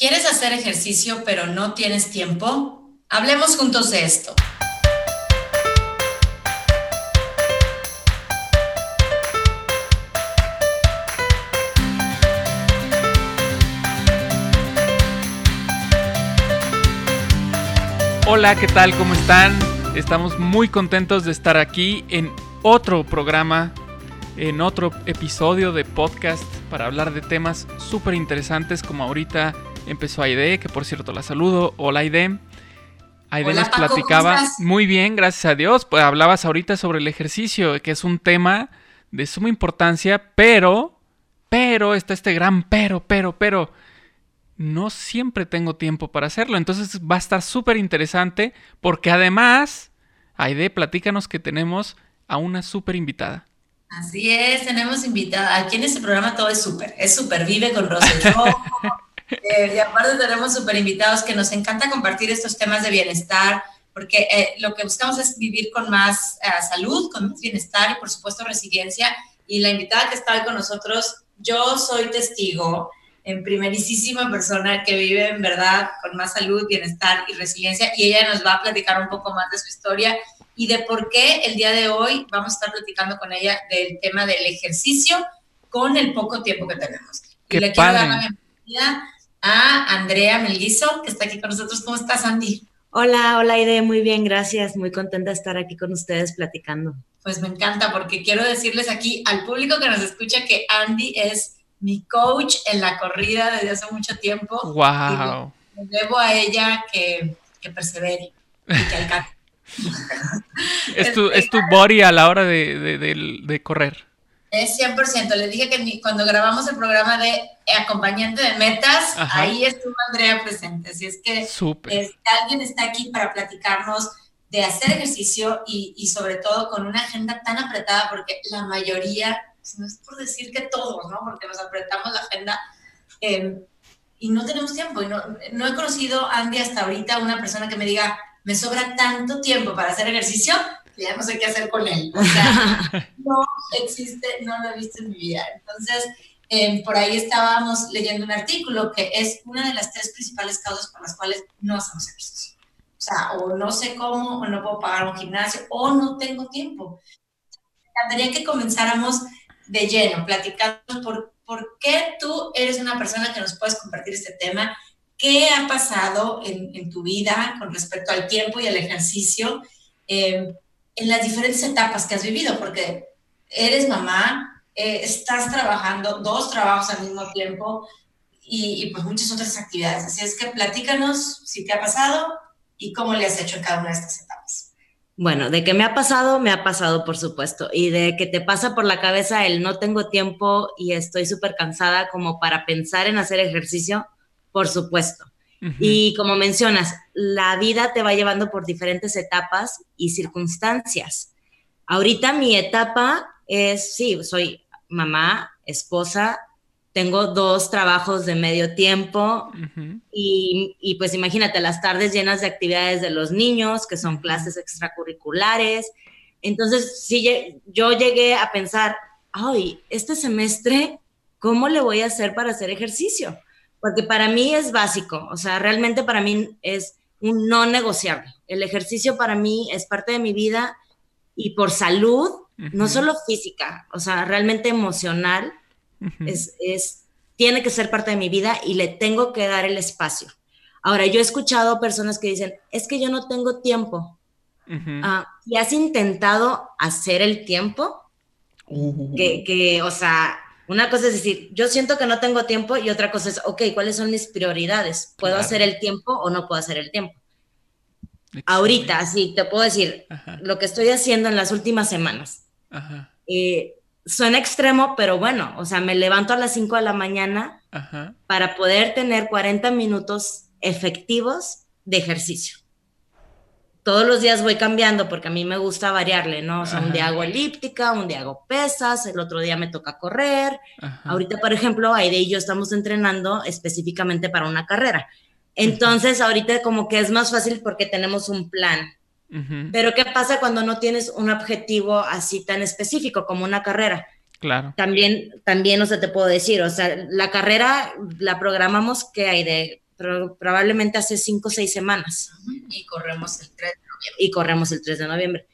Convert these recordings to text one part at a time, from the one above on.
¿Quieres hacer ejercicio pero no tienes tiempo? Hablemos juntos de esto. Hola, ¿qué tal? ¿Cómo están? Estamos muy contentos de estar aquí en otro programa, en otro episodio de podcast para hablar de temas súper interesantes como ahorita empezó Aide, que por cierto la saludo. Hola Aide. Aide nos platicaba muy bien, gracias a Dios. Pues hablabas ahorita sobre el ejercicio, que es un tema de suma importancia, pero, pero, está este gran pero, pero, pero, no siempre tengo tiempo para hacerlo. Entonces va a estar súper interesante porque además, Aide, platícanos que tenemos a una súper invitada. Así es, tenemos invitada. Aquí en este programa todo es súper, es súper, vive con Rosa. Eh, y aparte tenemos súper invitados que nos encanta compartir estos temas de bienestar, porque eh, lo que buscamos es vivir con más eh, salud, con más bienestar y por supuesto resiliencia. Y la invitada que está hoy con nosotros, yo soy testigo en primerísima persona que vive en verdad con más salud, bienestar y resiliencia y ella nos va a platicar un poco más de su historia y de por qué el día de hoy vamos a estar platicando con ella del tema del ejercicio con el poco tiempo que tenemos. Qué y le quiero dar la bienvenida a Andrea Melguizo, que está aquí con nosotros. ¿Cómo estás, Andy? Hola, hola, Ide, muy bien, gracias. Muy contenta de estar aquí con ustedes platicando. Pues me encanta, porque quiero decirles aquí al público que nos escucha que Andy es mi coach en la corrida desde hace mucho tiempo. ¡Wow! Y le, debo a ella que, que persevere y que alcance. es, tu, es tu body a la hora de, de, de, de correr. Es 100%. Le dije que cuando grabamos el programa de acompañante de metas, Ajá. ahí estuvo Andrea presente. Así es que es, alguien está aquí para platicarnos de hacer ejercicio y, y, sobre todo con una agenda tan apretada, porque la mayoría, no es por decir que todos, ¿no? Porque nos apretamos la agenda eh, y no tenemos tiempo. Y no, no he conocido, Andy, hasta ahorita una persona que me diga, me sobra tanto tiempo para hacer ejercicio ya no sé qué hacer con él. O sea, no existe, no lo he visto en mi vida. Entonces, eh, por ahí estábamos leyendo un artículo que es una de las tres principales causas por las cuales no hacemos ejercicio. O sea, o no sé cómo, o no puedo pagar un gimnasio, o no tengo tiempo. Me encantaría que comenzáramos de lleno, platicando por, por qué tú eres una persona que nos puedes compartir este tema, qué ha pasado en, en tu vida con respecto al tiempo y al ejercicio. Eh, en las diferentes etapas que has vivido, porque eres mamá, eh, estás trabajando dos trabajos al mismo tiempo y, y, pues muchas otras actividades. Así es que platícanos si te ha pasado y cómo le has hecho en cada una de estas etapas. Bueno, de que me ha pasado, me ha pasado, por supuesto. Y de que te pasa por la cabeza el no tengo tiempo y estoy súper cansada como para pensar en hacer ejercicio, por supuesto. Y como mencionas, la vida te va llevando por diferentes etapas y circunstancias. Ahorita mi etapa es, sí, soy mamá, esposa, tengo dos trabajos de medio tiempo uh -huh. y, y, pues imagínate las tardes llenas de actividades de los niños, que son clases extracurriculares. Entonces, sí, yo llegué a pensar, ay, este semestre, ¿cómo le voy a hacer para hacer ejercicio? Porque para mí es básico, o sea, realmente para mí es un no negociable. El ejercicio para mí es parte de mi vida y por salud, uh -huh. no solo física, o sea, realmente emocional, uh -huh. es, es, tiene que ser parte de mi vida y le tengo que dar el espacio. Ahora, yo he escuchado personas que dicen, es que yo no tengo tiempo. Uh -huh. uh, ¿Y has intentado hacer el tiempo? Uh. Que, que, o sea, una cosa es decir, yo siento que no tengo tiempo y otra cosa es, ok, ¿cuáles son mis prioridades? ¿Puedo claro. hacer el tiempo o no puedo hacer el tiempo? Excelente. Ahorita, sí, te puedo decir Ajá. lo que estoy haciendo en las últimas semanas. Eh, suena extremo, pero bueno, o sea, me levanto a las 5 de la mañana Ajá. para poder tener 40 minutos efectivos de ejercicio todos los días voy cambiando porque a mí me gusta variarle, ¿no? O sea, Ajá. un día hago elíptica, un día hago pesas, el otro día me toca correr. Ajá. Ahorita, por ejemplo, Aide y yo estamos entrenando específicamente para una carrera. Entonces, ahorita como que es más fácil porque tenemos un plan. -huh. Pero ¿qué pasa cuando no tienes un objetivo así tan específico como una carrera? Claro. También, también, o sea, te puedo decir, o sea, la carrera la programamos que hay de probablemente hace cinco o seis semanas. Y corremos el 3 de noviembre. Y corremos el 3 de noviembre.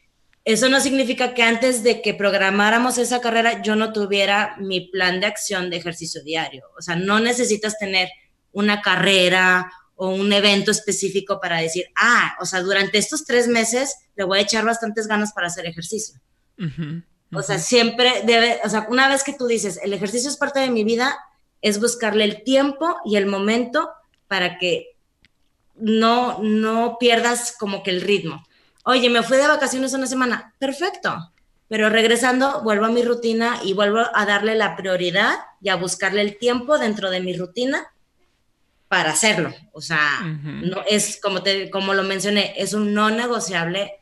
Eso no significa que antes de que programáramos esa carrera yo no tuviera mi plan de acción de ejercicio diario. O sea, no necesitas tener una carrera o un evento específico para decir, ah, o sea, durante estos tres meses le voy a echar bastantes ganas para hacer ejercicio. O sea, siempre debe, o sea, una vez que tú dices, el ejercicio es parte de mi vida, es buscarle el tiempo y el momento para que no, no pierdas como que el ritmo. Oye, me fui de vacaciones una semana, perfecto, pero regresando vuelvo a mi rutina y vuelvo a darle la prioridad y a buscarle el tiempo dentro de mi rutina para hacerlo. O sea, no es como te, como lo mencioné, es un no negociable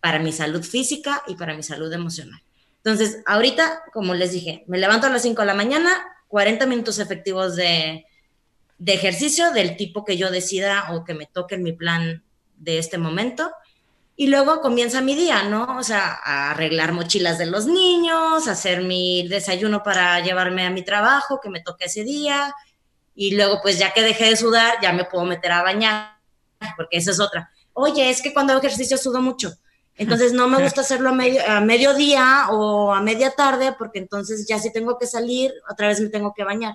para mi salud física y para mi salud emocional. Entonces, ahorita, como les dije, me levanto a las 5 de la mañana, 40 minutos efectivos de, de ejercicio del tipo que yo decida o que me toque en mi plan de este momento. Y luego comienza mi día, ¿no? O sea, arreglar mochilas de los niños, hacer mi desayuno para llevarme a mi trabajo que me toque ese día. Y luego, pues ya que dejé de sudar, ya me puedo meter a bañar, porque esa es otra. Oye, es que cuando hago ejercicio sudo mucho. Entonces no me gusta hacerlo a, medio, a mediodía o a media tarde, porque entonces ya si tengo que salir, otra vez me tengo que bañar.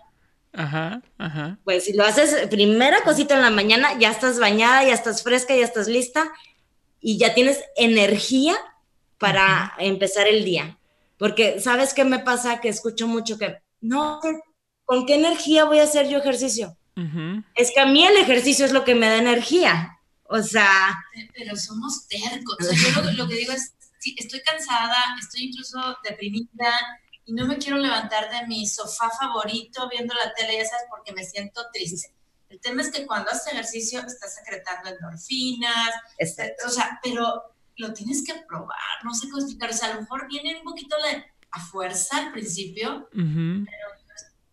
Ajá, ajá. Pues si lo haces primera cosita en la mañana, ya estás bañada, ya estás fresca, ya estás lista y ya tienes energía para empezar el día. Porque, ¿sabes qué me pasa? Que escucho mucho que, no, ¿con qué energía voy a hacer yo ejercicio? Es que a mí el ejercicio es lo que me da energía. O sea... Pero somos tercos. yo lo, que digo es, sí, estoy cansada, estoy incluso deprimida y no me quiero levantar de mi sofá favorito viendo la tele, ya sabes, porque me siento triste. El tema es que cuando haces ejercicio estás secretando endorfinas, o sea, pero lo tienes que probar, no sé cómo explicar, o sea, a lo mejor viene un poquito a fuerza al principio, pero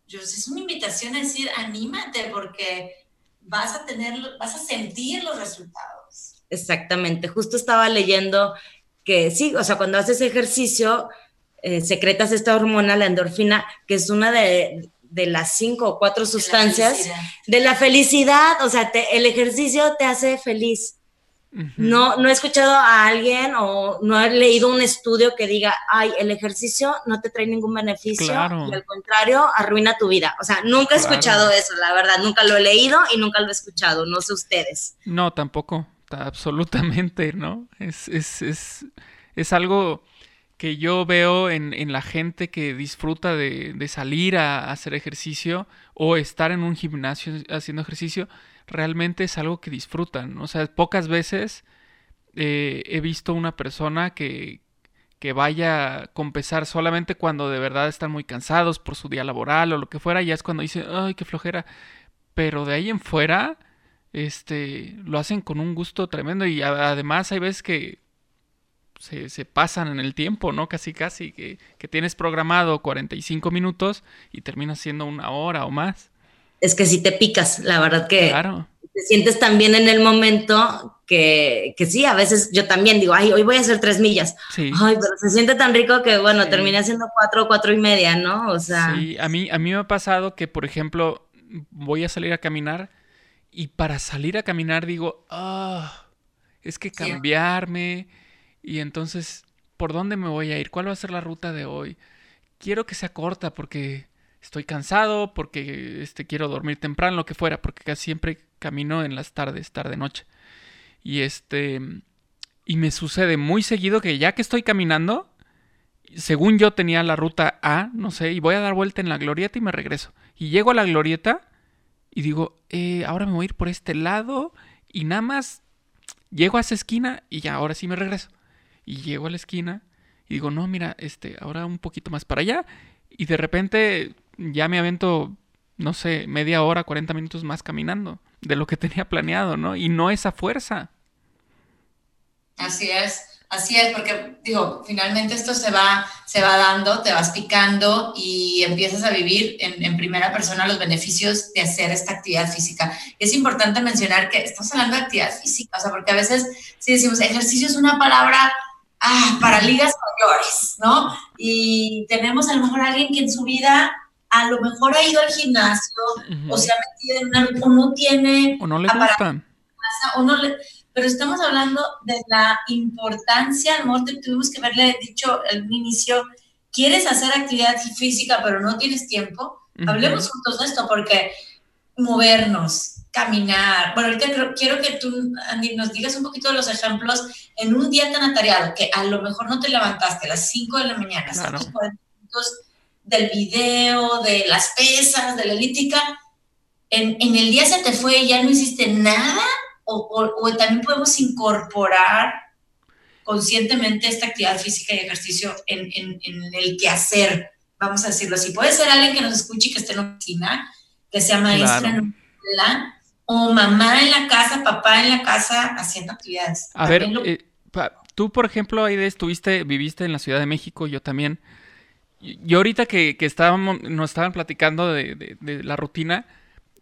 yo, es una invitación a decir, anímate porque vas a tener, vas a sentir los resultados. Exactamente, justo estaba leyendo que sí, o sea, cuando haces ejercicio, eh, secretas esta hormona, la endorfina, que es una de, de las cinco o cuatro sustancias de la felicidad. O sea, el ejercicio te hace feliz. No, no he escuchado a alguien o no he leído un estudio que diga, ay, el ejercicio no te trae ningún beneficio y al contrario, arruina tu vida. O sea, nunca he escuchado eso, la verdad, nunca lo he leído y nunca lo he escuchado, no sé ustedes. No, tampoco, absolutamente, ¿no? Es, es, es, es algo que yo veo en, la gente que disfruta de, salir a, hacer ejercicio o estar en un gimnasio haciendo ejercicio, realmente es algo que disfrutan. O sea, pocas veces eh, he visto una persona que, que vaya con pesar solamente cuando de verdad están muy cansados por su día laboral o lo que fuera, ya es cuando dicen, ay, qué flojera. Pero de ahí en fuera, este, lo hacen con un gusto tremendo y además hay veces que se, pasan en el tiempo, ¿no? Casi, casi, que, tienes programado 45 minutos y termina siendo una hora o más. Es que si te picas, la verdad que claro. te sientes tan bien en el momento que, que, sí, a veces yo también digo, ay, hoy voy a hacer tres millas. Sí. Ay, pero se siente tan rico que, bueno, terminé haciendo cuatro, cuatro y media, ¿no? O sea. Sí, a mí, a mí me ha pasado que, por ejemplo, voy a salir a caminar y para salir a caminar digo, ah, es que cambiarme. Y entonces, ¿por dónde me voy a ir? ¿Cuál va a ser la ruta de hoy? Quiero que sea corta porque estoy cansado, porque este, quiero dormir temprano, lo que fuera, porque casi siempre camino en las tardes, tarde-noche. Y este. Y me sucede muy seguido que ya que estoy caminando, según yo tenía la ruta A, no sé, y voy a dar vuelta en la glorieta y me regreso. Y llego a la glorieta y digo, eh, ahora me voy a ir por este lado y nada más llego a esa esquina y ya, ahora sí me regreso y llego a la esquina y digo, no, mira, este, ahora un poquito más para allá y de repente ya me avento, no sé, media hora, 40 minutos más caminando de lo que tenía planeado, ¿no? Y no esa fuerza. Así es. Así es, porque digo, finalmente esto se va, se va dando, te vas picando y empiezas a vivir en, en, primera persona los beneficios de hacer esta actividad física. Es importante mencionar que estamos hablando de actividad física, o sea, porque a veces si decimos ejercicio es una palabra ah, para ligas mayores, ¿no? Y tenemos a lo mejor alguien que en su vida a lo mejor ha ido al gimnasio o se ha metido en una, o no tiene... O no le gusta. O no le, pero estamos hablando de la importancia, a lo mejor tuvimos que haberle dicho al inicio, quieres hacer actividad física pero no tienes tiempo, hablemos juntos de esto porque movernos, caminar, bueno, ahorita quiero que tú, Andy, nos digas un poquito de los ejemplos en un día tan atareado que a lo mejor no te levantaste a las 5 de la mañana, claro. 40 minutos del video, de las pesas, de la elíptica, en, en, el día se te fue y ya no hiciste nada, o, o, también podemos incorporar conscientemente esta actividad física y ejercicio en, en, en, el quehacer, vamos a decirlo así. Puede ser alguien que nos escuche y que esté en la oficina, que sea maestra en la o mamá en la casa, papá en la casa haciendo actividades. A ver, eh, tú por ejemplo, ahí estuviste, viviste en la Ciudad de México, yo también. Yo ahorita que, estábamos, nos estaban platicando de, la rutina,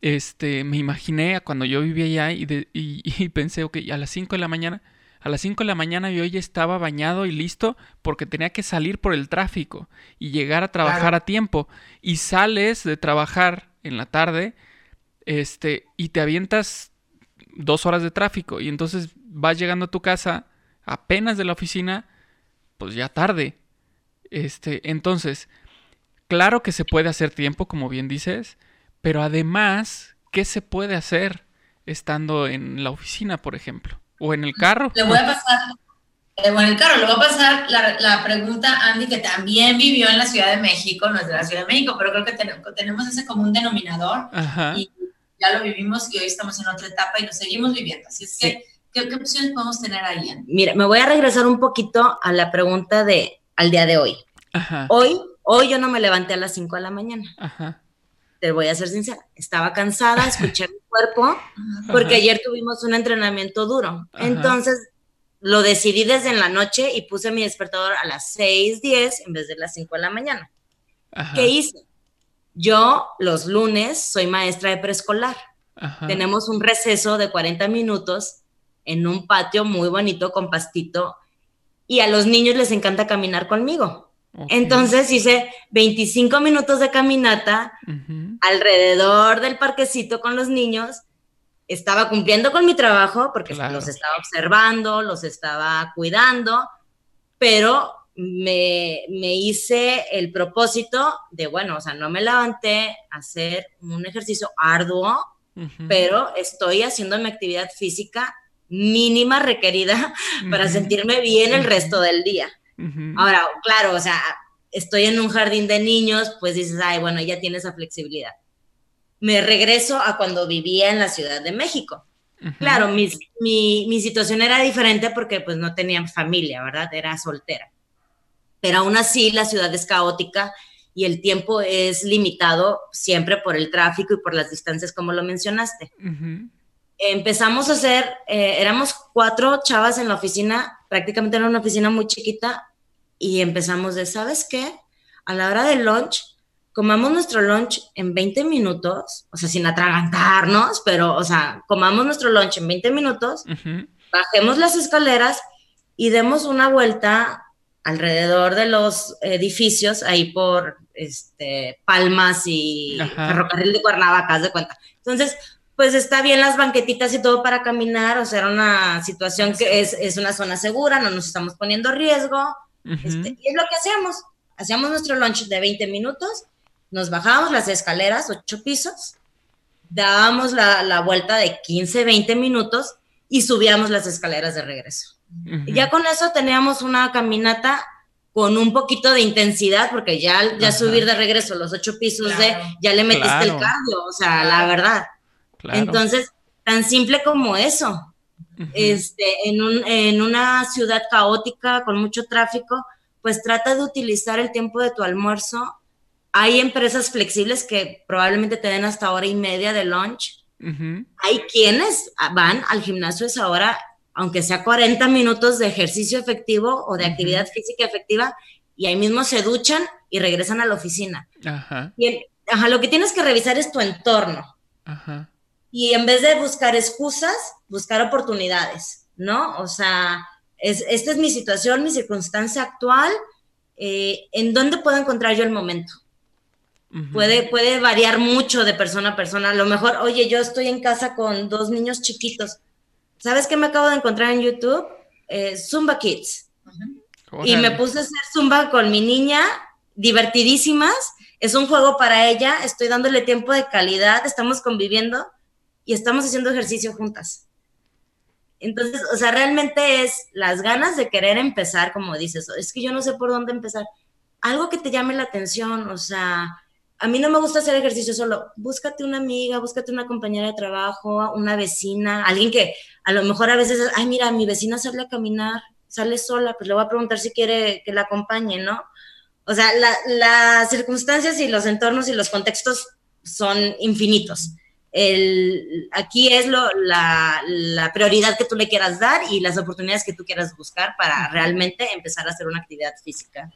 este, me imaginé a cuando yo vivía allá y, pensé, ok, a las 5 de la mañana, a las 5 de la mañana yo ya estaba bañado y listo porque tenía que salir por el tráfico y llegar a trabajar a tiempo. Y sales de trabajar en la tarde, este, y te avientas dos horas de tráfico y entonces vas llegando a tu casa apenas de la oficina, pues ya tarde. Este, entonces, claro que se puede hacer tiempo, como bien dices, pero además, ¿qué se puede hacer estando en la oficina, por ejemplo? O en el carro. Le voy a pasar, eh, bueno, el carro, le voy a pasar la, pregunta a Andy, que también vivió en la Ciudad de México, no es de la Ciudad de México, pero creo que tenemos ese común denominador. Y ya lo vivimos y hoy estamos en otra etapa y lo seguimos viviendo. Así es que, ¿qué, opciones podemos tener ahí? Mira, me voy a regresar un poquito a la pregunta de al día de hoy. Hoy, hoy yo no me levanté a las 5 de la mañana. Te voy a ser sincera, estaba cansada, escuché mi cuerpo, porque ayer tuvimos un entrenamiento duro. Entonces, lo decidí desde en la noche y puse mi despertador a las 6:10 en vez de las 5 de la mañana. ¿Qué hice? Yo los lunes soy maestra de preescolar. Tenemos un receso de 40 minutos en un patio muy bonito con pastito y a los niños les encanta caminar conmigo. Entonces hice 25 minutos de caminata alrededor del parquecito con los niños. Estaba cumpliendo con mi trabajo porque los estaba observando, los estaba cuidando, pero me, hice el propósito de, bueno, o sea, no me levanté a hacer un ejercicio arduo, pero estoy haciendo mi actividad física mínima requerida para sentirme bien el resto del día. Ahora, claro, o sea, estoy en un jardín de niños, pues dices, ay, bueno, ya tiene esa flexibilidad. Me regreso a cuando vivía en la Ciudad de México. Claro, mi, mi, mi, situación era diferente porque pues no tenía familia, ¿verdad? Era soltera pero aún así la ciudad es caótica y el tiempo es limitado siempre por el tráfico y por las distancias, como lo mencionaste. Empezamos a hacer, eh, éramos cuatro chavas en la oficina, prácticamente era una oficina muy chiquita, y empezamos de, ¿sabes qué? A la hora del lunch, comamos nuestro lunch en 20 minutos, o sea, sin atragantarnos, pero, o sea, comamos nuestro lunch en 20 minutos, bajemos las escaleras y demos una vuelta alrededor de los edificios, ahí por este, Palmas y Ferrocarril de Cuernavaca, de cuenta. Entonces, pues está bien las banquetitas y todo para caminar, o sea, era una situación que es, es una zona segura, no nos estamos poniendo riesgo, este, y es lo que hacíamos. Hacíamos nuestro lunch de 20 minutos, nos bajábamos las escaleras, ocho pisos, dábamos la, la vuelta de 15, 20 minutos y subíamos las escaleras de regreso. Y ya con eso teníamos una caminata con un poquito de intensidad, porque ya, ya subir de regreso los ocho pisos de, ya le metiste el cardio, o sea, la verdad. Entonces, tan simple como eso. este, en, un, en una ciudad caótica, con mucho tráfico, pues trata de utilizar el tiempo de tu almuerzo. Hay empresas flexibles que probablemente te den hasta hora y media de lunch. Hay quienes van al gimnasio esa hora aunque sea 40 minutos de ejercicio efectivo o de actividad física efectiva, y ahí mismo se duchan y regresan a la oficina. Ajá. Y ajá, lo que tienes que revisar es tu entorno. Ajá. Y en vez de buscar excusas, buscar oportunidades, ¿no? O sea, es, esta es mi situación, mi circunstancia actual, eh, ¿en dónde puedo encontrar yo el momento? puede, puede variar mucho de persona a persona. A lo mejor, oye, yo estoy en casa con dos niños chiquitos. ¿Sabes qué me acabo de encontrar en YouTube? Eh, Zumba Kids. Y me puse a hacer Zumba con mi niña, divertidísimas. Es un juego para ella, estoy dándole tiempo de calidad, estamos conviviendo y estamos haciendo ejercicio juntas. Entonces, o sea, realmente es las ganas de querer empezar, como dices, es que yo no sé por dónde empezar. Algo que te llame la atención, o sea, a mí no me gusta hacer ejercicio solo. Búscate una amiga, búscate una compañera de trabajo, una vecina, alguien que a lo mejor a veces, ay, mira, mi vecina sale a caminar, sale sola, pues le voy a preguntar si quiere que la acompañe, ¿no? O sea, las circunstancias y los entornos y los contextos son infinitos el, aquí es lo, la, la, prioridad que tú le quieras dar y las oportunidades que tú quieras buscar para realmente empezar a hacer una actividad física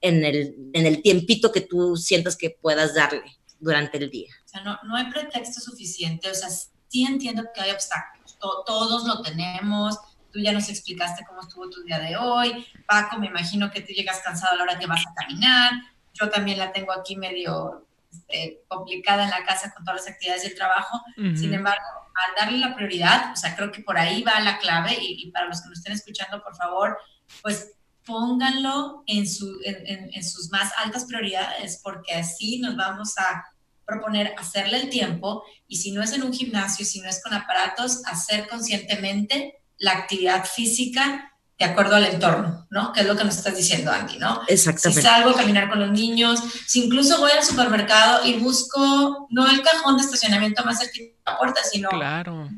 en el, en el tiempito que tú sientas que puedas darle durante el día. O sea, no, no hay pretexto suficiente, o sea, sí entiendo que hay obstáculos, todos lo tenemos, tú ya nos explicaste cómo estuvo tu día de hoy, Paco, me imagino que tú llegas cansado a la hora que vas a caminar, yo también la tengo aquí medio este, complicada en la casa con todas las actividades del trabajo. Sin embargo, al darle la prioridad, o sea, creo que por ahí va la clave y, para los que nos estén escuchando, por favor, pues pónganlo en, su, en, en, sus más altas prioridades, porque así nos vamos a proponer hacerle el tiempo y si no es en un gimnasio, si no es con aparatos, hacer conscientemente la actividad física de acuerdo al entorno, ¿no? Que es lo que nos estás diciendo, Andy, ¿no? Exactamente. Si salgo a caminar con los niños, si incluso voy al supermercado y busco no el cajón de estacionamiento más cerca de la puerta, sino claro.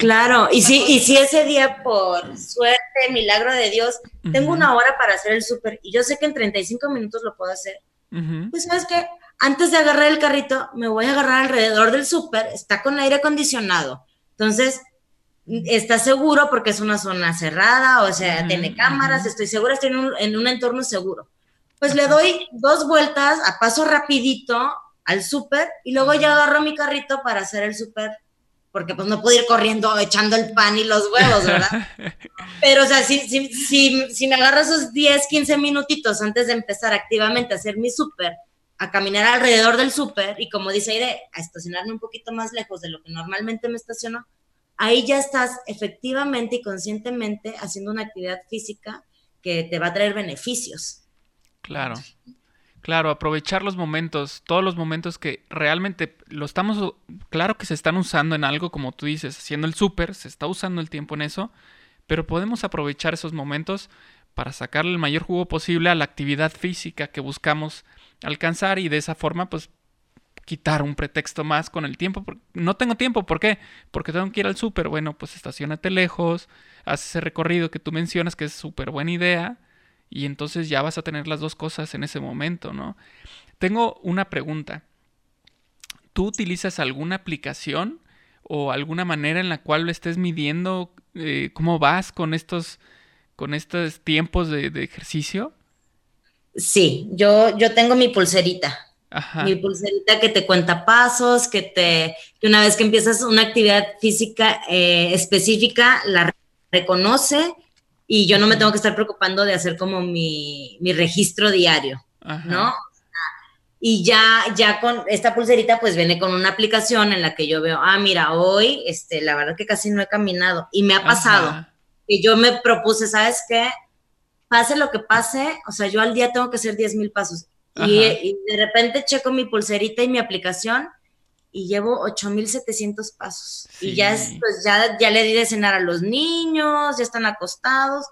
Claro, y si, y si ese día por suerte, milagro de Dios, tengo una hora para hacer el súper y yo sé que en 35 minutos lo puedo hacer, pues sabes que antes de agarrar el carrito, me voy a agarrar alrededor del súper, está con aire acondicionado. Entonces, está seguro porque es una zona cerrada, o sea, tiene cámaras, estoy segura, estoy en un, entorno seguro. Pues le doy dos vueltas a paso rapidito al súper y luego ya agarro mi carrito para hacer el súper, porque pues no puedo ir corriendo echando el pan y los huevos, ¿verdad? Pero, o sea, si, si, si, si me agarro esos 10, 15 minutitos antes de empezar activamente a hacer mi súper, a caminar alrededor del súper y como dice Aire, a estacionarme un poquito más lejos de lo que normalmente me estaciono, ahí ya estás efectivamente y conscientemente haciendo una actividad física que te va a traer beneficios. Claro. Claro, aprovechar los momentos, todos los momentos que realmente lo estamos, claro que se están usando en algo, como tú dices, haciendo el súper, se está usando el tiempo en eso, pero podemos aprovechar esos momentos para sacarle el mayor jugo posible a la actividad física que buscamos alcanzar y de esa forma pues quitar un pretexto más con el tiempo. No tengo tiempo, ¿por qué? Porque tengo que ir al súper. Bueno, pues estacionate lejos, haz ese recorrido que tú mencionas, que es súper buena idea, y entonces ya vas a tener las dos cosas en ese momento, ¿no? Tengo una pregunta. ¿Tú utilizas alguna aplicación o alguna manera en la cual lo estés midiendo eh, cómo vas con estos, con estos tiempos de, de ejercicio? Sí, yo, yo tengo mi pulserita mi pulserita que te cuenta pasos, que te, que una vez que empiezas una actividad física eh, específica, la reconoce y yo no me tengo que estar preocupando de hacer como mi, mi registro diario, ¿no? Y ya, ya con esta pulserita, pues viene con una aplicación en la que yo veo, ah, mira, hoy, este, la verdad que casi no he caminado. Y me ha pasado que yo me propuse, ¿sabes qué? Pase lo que pase, o sea, yo al día tengo que hacer 10 mil pasos. Y, de repente checo mi pulserita y mi aplicación y llevo 8700 pasos. Y ya, es, pues ya, ya le di de cenar a los niños, ya están acostados.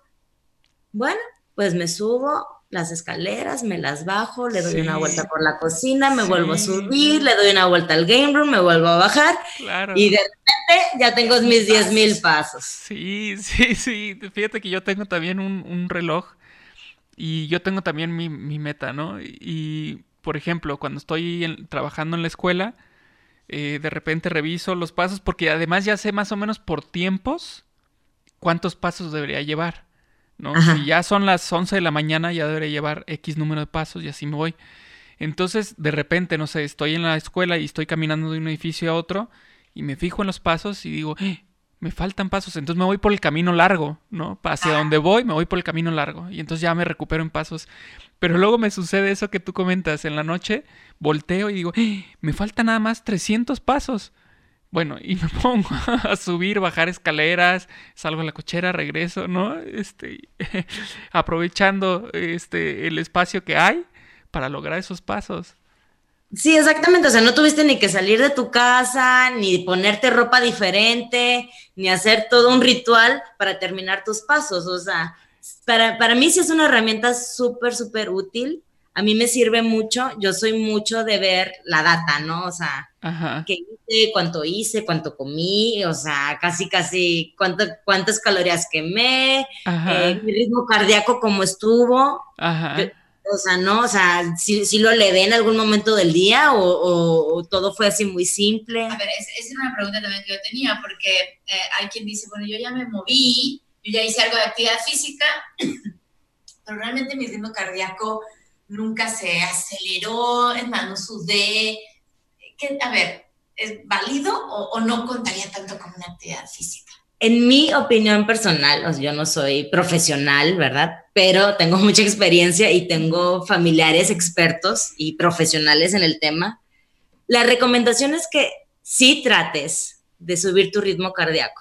Bueno, pues me subo las escaleras, me las bajo, le doy una vuelta por la cocina, me vuelvo a subir, le doy una vuelta al game room, me vuelvo a bajar. Y de repente ya tengo mis 10 mil pasos. Sí, sí, sí. Fíjate que yo tengo también un, un reloj y yo tengo también mi, meta, ¿no? Y, por ejemplo, cuando estoy trabajando en la escuela, eh, de repente reviso los pasos porque además ya sé más o menos por tiempos cuántos pasos debería llevar, ¿no? Si ya son las 11 de la mañana, ya debería llevar X número de pasos y así me voy. Entonces, de repente, no sé, estoy en la escuela y estoy caminando de un edificio a otro y me fijo en los pasos y digo, ¡Eh! Me faltan pasos, entonces me voy por el camino largo, ¿no? Hacia donde voy, me voy por el camino largo y entonces ya me recupero en pasos. Pero luego me sucede eso que tú comentas, en la noche volteo y digo, ¡Eh! me faltan nada más 300 pasos. Bueno, y me pongo a subir, bajar escaleras, salgo a la cochera, regreso, ¿no? Este, aprovechando este, el espacio que hay para lograr esos pasos. Sí, exactamente. O sea, no tuviste ni que salir de tu casa, ni ponerte ropa diferente, ni hacer todo un ritual para terminar tus pasos. O sea, para, para mí sí es una herramienta súper, súper útil a mí me sirve mucho, yo soy mucho de ver la data, ¿no? O sea, qué hice, cuánto hice, cuánto comí, o sea, casi, casi cuánto, cuántas calorías quemé, eh, mi ritmo cardíaco cómo estuvo. o sea, ¿no? O sea, si, si lo levé en algún momento del día o, todo fue así muy simple. A ver, esa es una pregunta también que yo tenía, porque eh, hay quien dice, bueno, yo ya me moví, yo ya hice algo de actividad física, pero realmente mi ritmo cardíaco nunca se aceleró, es más, no sudé. a ver, ¿es válido o, no contaría tanto como una actividad física? En mi opinión personal, o yo no soy profesional, ¿verdad? Pero tengo mucha experiencia y tengo familiares expertos y profesionales en el tema. La recomendación es que sí trates de subir tu ritmo cardíaco.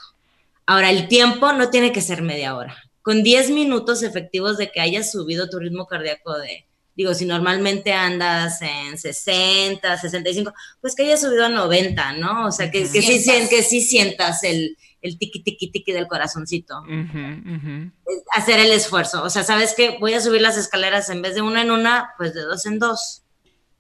Ahora, el tiempo no tiene que ser media hora. Con 10 minutos efectivos de que hayas subido tu ritmo cardíaco de Digo, si normalmente andas en 60, 65, pues que haya subido a 90, ¿no? O sea, que, que, sí, que sí sientas el, el tiqui, tiqui, tiqui del corazoncito. Hacer el esfuerzo. O sea, ¿sabes qué? Voy a subir las escaleras en vez de una en una, pues de dos en dos.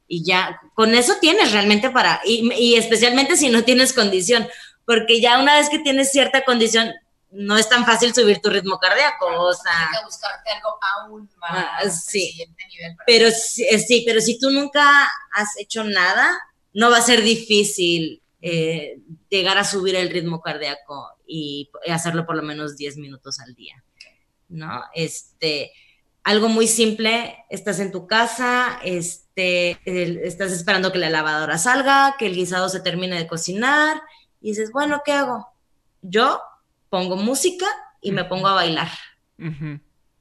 Y ya, con eso tienes realmente para, y, y especialmente si no tienes condición, porque ya una vez que tienes cierta condición, no es tan fácil subir tu ritmo cardíaco, o sea... Hay que buscarte algo aún más ah, sí. pero eh, sí, pero si tú nunca has hecho nada, no va a ser difícil eh, llegar a subir el ritmo cardíaco y hacerlo por lo menos 10 minutos al día, ¿no? Este, algo muy simple, estás en tu casa, este, estás esperando que la lavadora salga, que el guisado se termine de cocinar, y dices, bueno, ¿qué hago? Yo pongo música y me pongo a bailar.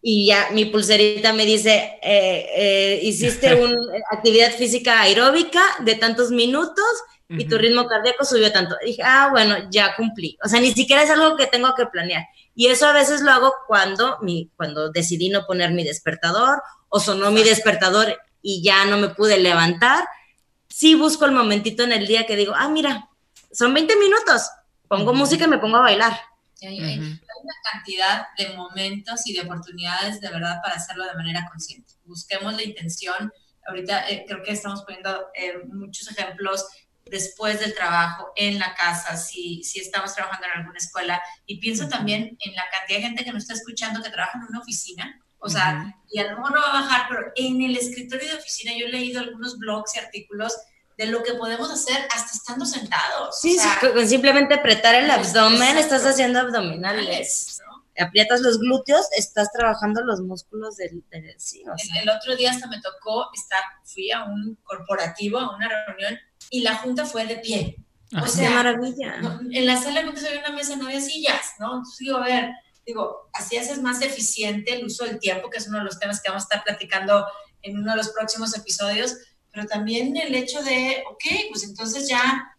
Y ya mi pulserita me dice, eh, eh, hiciste una actividad física aeróbica de tantos minutos y tu ritmo cardíaco subió tanto. dije, ah, bueno, ya cumplí. O sea, ni siquiera es algo que tengo que planear. Y eso a veces lo hago cuando, mi, cuando decidí no poner mi despertador o sonó mi despertador y ya no me pude levantar. Sí busco el momentito en el día que digo, ah, mira, son 20 minutos, pongo música y me pongo a bailar. Hay, una cantidad de momentos y de oportunidades de verdad para hacerlo de manera consciente. Busquemos la intención. Ahorita eh, creo que estamos poniendo eh, muchos ejemplos después del trabajo, en la casa, si, si estamos trabajando en alguna escuela. Y pienso también en la cantidad de gente que nos está escuchando que trabaja en una oficina. O sea, y a lo mejor no va a bajar, pero en el escritorio de oficina yo he leído algunos blogs y artículos de lo que podemos hacer hasta estando sentados. Sí, con simplemente apretar el abdomen, estás haciendo abdominales. Aprietas los glúteos, estás trabajando los músculos del, sí, el, otro día hasta me tocó estar, fui a un corporativo, a una reunión, y la junta fue de pie. Ah, o sea, maravilla. en la sala se había una mesa, no había sillas, ¿no? Entonces digo, a ver, digo, así haces más eficiente el uso del tiempo, que es uno de los temas que vamos a estar platicando en uno de los próximos episodios, pero también el hecho de, ok, pues entonces ya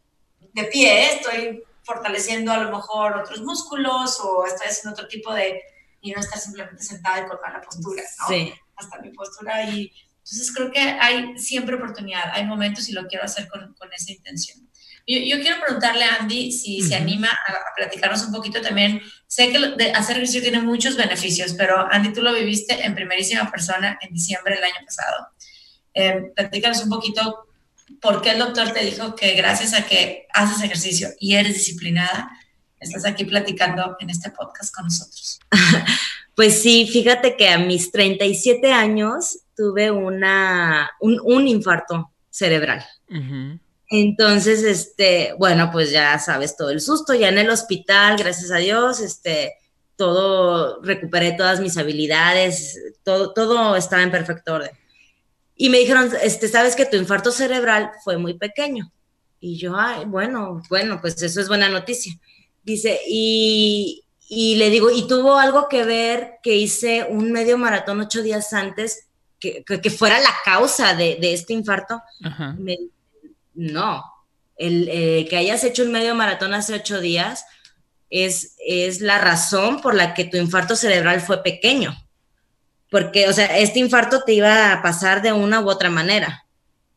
de pie estoy fortaleciendo a lo mejor otros músculos o estoy haciendo otro tipo de, y no estar simplemente sentada y colgar la postura, ¿no? Sí. Hasta mi postura y entonces creo que hay siempre oportunidad, hay momentos y lo quiero hacer con, con esa intención. Yo, yo, quiero preguntarle a Andy si se anima a, platicarnos un poquito también. Sé que de hacer ejercicio tiene muchos beneficios, pero Andy, tú lo viviste en primerísima persona en diciembre del año pasado. Eh, platícanos un poquito por qué el doctor te dijo que gracias a que haces ejercicio y eres disciplinada, estás aquí platicando en este podcast con nosotros. Pues sí, fíjate que a mis 37 años tuve una, un, infarto cerebral. Entonces, este, bueno, pues ya sabes todo el susto, ya en el hospital, gracias a Dios, este, todo, recuperé todas mis habilidades, todo, todo estaba en perfecto orden. Y me dijeron, este, sabes que tu infarto cerebral fue muy pequeño. Y yo, ay, bueno, bueno, pues eso es buena noticia. Dice, y, y le digo, ¿y tuvo algo que ver que hice un medio maratón ocho días antes que, que, fuera la causa de, de este infarto? no, el eh, que hayas hecho un medio maratón hace ocho días es, es la razón por la que tu infarto cerebral fue pequeño. Porque, o sea, este infarto te iba a pasar de una u otra manera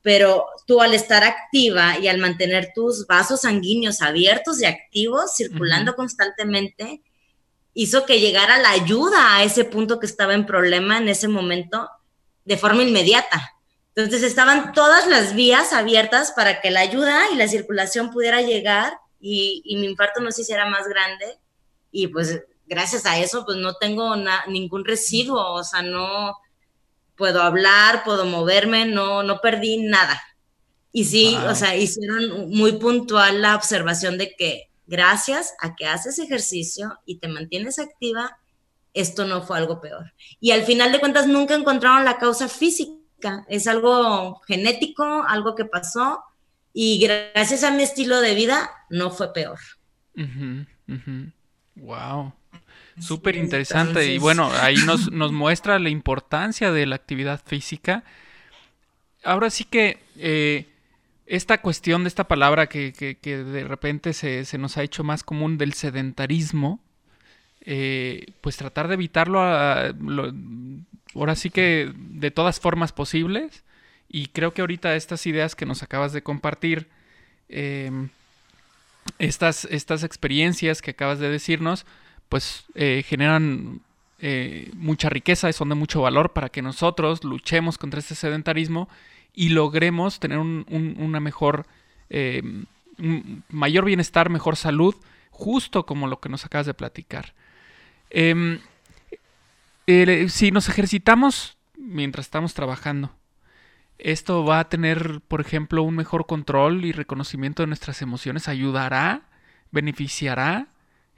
pero tú al estar activa y al mantener tus vasos sanguíneos abiertos y activos, circulando constantemente, hizo que llegara la ayuda a ese punto que estaba en problema en ese momento de forma inmediata. Entonces estaban todas las vías abiertas para que la ayuda y la circulación pudiera llegar y, mi infarto no se hiciera más grande. Y pues gracias a eso pues no tengo ningún residuo, o sea, no, puedo hablar, puedo moverme, no, no perdí nada. Y sí, o sea, hicieron muy puntual la observación de que gracias a que haces ejercicio y te mantienes activa, esto no fue algo peor. Y al final de cuentas nunca encontraron la causa física, es algo genético, algo que pasó y gracias a mi estilo de vida no fue peor. Wow. Súper interesante. Y bueno, ahí nos, nos, muestra la importancia de la actividad física. Ahora sí que eh, esta cuestión de esta palabra que, de repente se, nos ha hecho más común del sedentarismo, eh, pues tratar de evitarlo ahora sí que de todas formas posibles. Y creo que ahorita estas ideas que nos acabas de compartir, em, estas, estas experiencias que acabas de decirnos, pues eh, generan eh, mucha riqueza y son de mucho valor para que nosotros luchemos contra este sedentarismo y logremos tener un, una mejor, eh, mayor bienestar, mejor salud, justo como lo que nos acabas de platicar. Em, si nos ejercitamos mientras estamos trabajando, esto va a tener, por ejemplo, un mejor control y reconocimiento de nuestras emociones, ayudará, beneficiará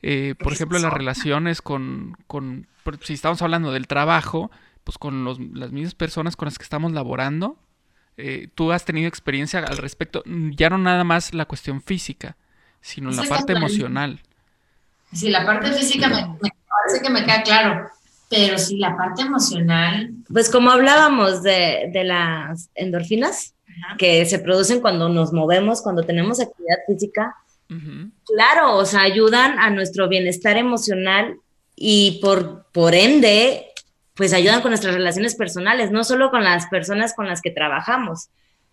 eh, por ejemplo, las relaciones con, con, si estamos hablando del trabajo, pues con los, las mismas personas con las que estamos laborando, eh, tú has tenido experiencia al respecto, ya no nada más la cuestión física, sino la parte emocional. Sí, la parte física me, parece que me queda claro, pero sí la parte emocional. Pues como hablábamos de, de las endorfinas que se producen cuando nos movemos, cuando tenemos actividad física, Claro, o sea, ayudan a nuestro bienestar emocional y por, por ende, pues ayudan con nuestras relaciones personales, no solo con las personas con las que trabajamos,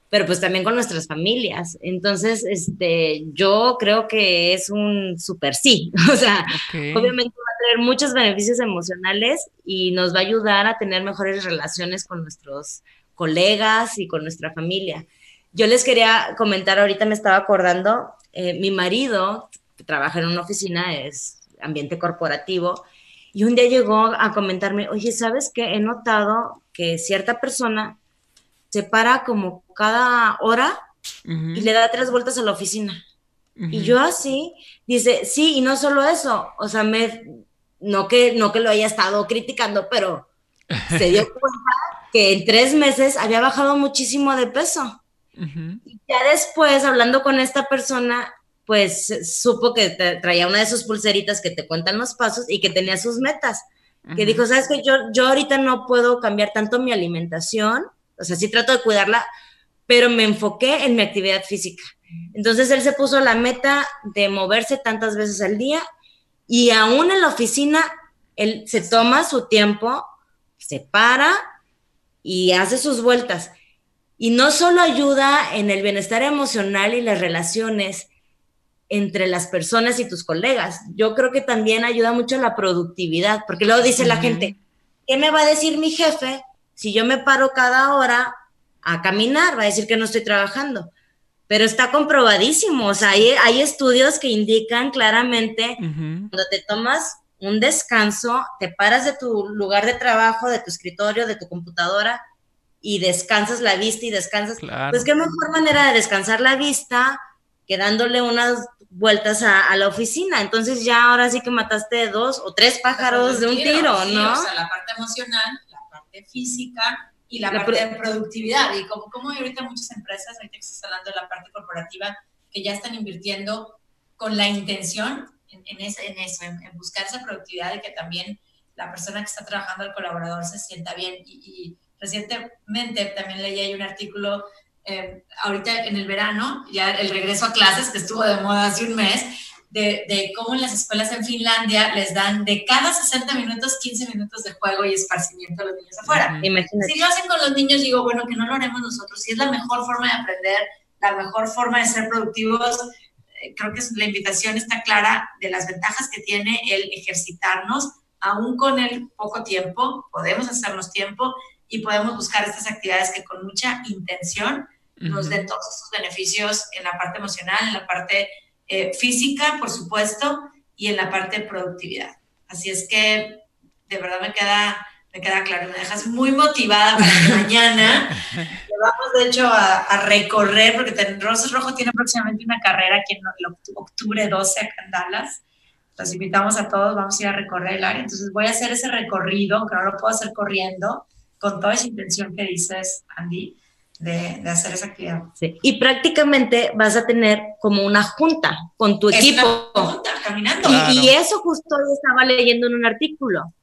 pero pues también con nuestras familias. Entonces, este, yo creo que es un súper sí. O sea, obviamente va a traer muchos beneficios emocionales y nos va a ayudar a tener mejores relaciones con nuestros colegas y con nuestra familia. Yo les quería comentar, ahorita me estaba acordando, eh, mi marido que trabaja en una oficina, es ambiente corporativo, y un día llegó a comentarme, oye, ¿sabes qué? He notado que cierta persona se para como cada hora y le da tres vueltas a la oficina. Y yo así, dice, sí, y no solo eso, o sea, me, no que, no que lo haya estado criticando, pero se dio cuenta que en tres meses había bajado muchísimo de peso. Y ya después, hablando con esta persona, pues supo que traía una de sus pulseritas que te cuentan los pasos y que tenía sus metas. Que dijo, sabes que yo, yo ahorita no puedo cambiar tanto mi alimentación, o sea, sí trato de cuidarla, pero me enfoqué en mi actividad física. Entonces él se puso la meta de moverse tantas veces al día y aún en la oficina, él se toma su tiempo, se para y hace sus vueltas. Y no solo ayuda en el bienestar emocional y las relaciones entre las personas y tus colegas, yo creo que también ayuda mucho la productividad, porque luego dice la gente, ¿qué me va a decir mi jefe si yo me paro cada hora a caminar? Va a decir que no estoy trabajando. Pero está comprobadísimo, o sea, hay, hay estudios que indican claramente cuando te tomas un descanso, te paras de tu lugar de trabajo, de tu escritorio, de tu computadora, y descansas la vista y descansas. Pues qué mejor manera de descansar la vista que dándole unas vueltas a, la oficina. Entonces ya ahora sí que mataste dos o tres pájaros de un tiro, ¿no? O sea, la parte emocional, parte física y la, parte de productividad. Y como, como ahorita muchas empresas, ahorita que estás hablando de la parte corporativa, que ya están invirtiendo con la intención en, en, eso, en, buscar esa productividad y que también la persona que está trabajando, el colaborador, se sienta bien. Y, recientemente también leí ahí un artículo, eh, ahorita en el verano, ya el regreso a clases, que estuvo de moda hace un mes, de, cómo en las escuelas en Finlandia les dan de cada 60 minutos 15 minutos de juego y esparcimiento a los niños afuera. Si lo hacen con los niños, digo, bueno, que no lo haremos nosotros. Si es la mejor forma de aprender, la mejor forma de ser productivos, eh, creo que la invitación está clara de las ventajas que tiene el ejercitarnos, aún con el poco tiempo, podemos hacernos tiempo y podemos buscar estas actividades que con mucha intención nos den todos esos beneficios en la parte emocional, en la parte eh, física, por supuesto, y en la parte de productividad. Así es que de verdad me queda, me queda claro, me dejas muy motivada para que mañana vamos de hecho a, recorrer, porque Rosas Rojo tiene próximamente una carrera aquí en el octubre 12 acá en Dallas. Los invitamos a todos, vamos a ir a recorrer el área. Entonces voy a hacer ese recorrido, que no lo puedo hacer corriendo, con toda esa intención que dices, Andy de, hacer esa actividad. Y prácticamente vas a tener como una junta con tu equipo. junta, caminando. Y, eso justo hoy estaba leyendo en un artículo.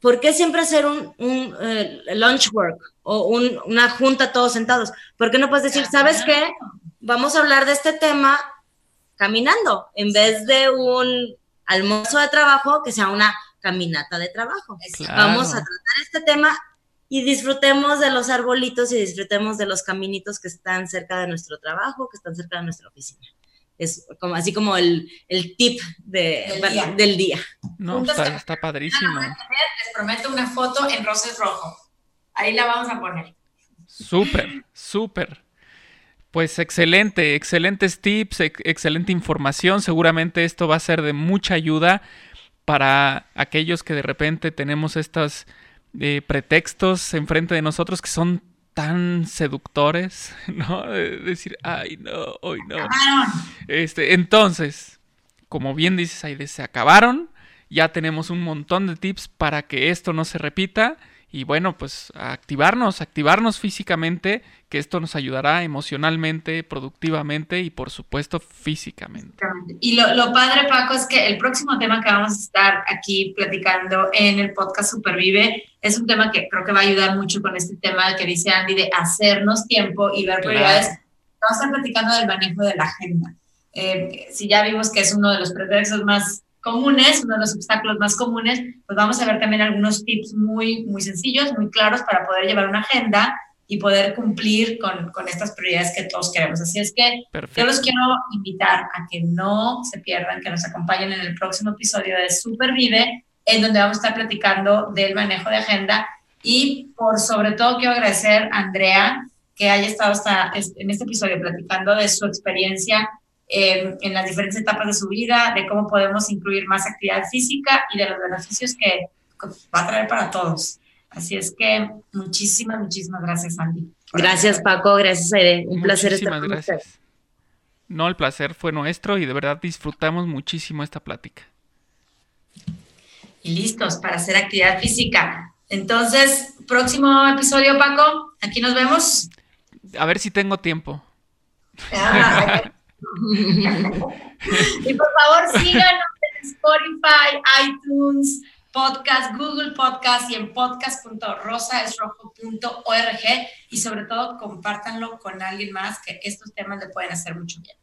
¿Por qué siempre hacer un, un eh, lunch work o una junta todos sentados? ¿Por qué no puedes decir, sabes qué? Vamos a hablar de este tema caminando, en vez de un almuerzo de trabajo que sea una caminata de trabajo. Vamos a tratar este tema y disfrutemos de los arbolitos y disfrutemos de los caminitos que están cerca de nuestro trabajo, que están cerca de nuestra oficina. Es como, así como el, el tip de, del, día. No, está, está, padrísimo. Les prometo una foto en roses rojo. Ahí la vamos a poner. Súper, súper. Pues excelente, excelentes tips, excelente información. Seguramente esto va a ser de mucha ayuda para aquellos que de repente tenemos estas eh, pretextos enfrente de nosotros que son tan seductores, ¿no? De decir, ay, no, hoy no. Este, entonces, como bien dices, ahí se acabaron. Ya tenemos un montón de tips para que esto no se repita y bueno, pues activarnos, activarnos físicamente, que esto nos ayudará emocionalmente, productivamente y por supuesto físicamente. Y lo, lo, padre, Paco, es que el próximo tema que vamos a estar aquí platicando en el podcast Supervive es un tema que creo que va a ayudar mucho con este tema que dice Andy de hacernos tiempo y ver prioridades. Vamos a estar platicando del manejo de la agenda. Eh, si ya vimos que es uno de los pretextos más comunes, uno de los obstáculos más comunes, pues vamos a ver también algunos tips muy, muy sencillos, muy claros para poder llevar una agenda y poder cumplir con, con estas prioridades que todos queremos. Así es que yo los quiero invitar a que no se pierdan, que nos acompañen en el próximo episodio de Supervive, en donde vamos a estar platicando del manejo de agenda y por sobre todo quiero agradecer a Andrea que haya estado hasta en este episodio platicando de su experiencia en las diferentes etapas de su vida, de cómo podemos incluir más actividad física y de los beneficios que va a traer para todos. Así es que muchísimas, muchísimas gracias, Andy. Gracias, Paco. Gracias, Aide. Un placer estar con gracias. No, el placer fue nuestro y de verdad disfrutamos muchísimo esta plática. Y listos para hacer actividad física. Entonces, próximo episodio, Paco. Aquí nos vemos. A ver si tengo tiempo. Ah, y por favor síganos en Spotify, iTunes, Podcast, Google Podcast y en podcast.rosaesrojo.org y sobre todo compártanlo con alguien más que estos temas le pueden hacer mucho bien.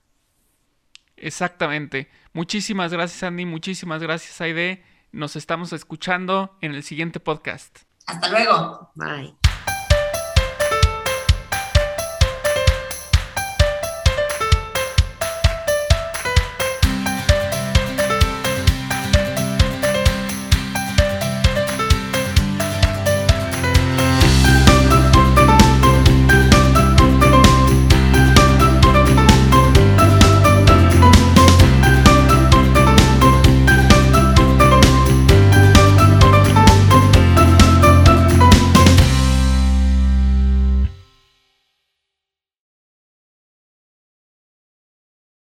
Exactamente. Muchísimas gracias Andy, muchísimas gracias Aide. Nos estamos escuchando en el siguiente podcast. Hasta luego. Bye.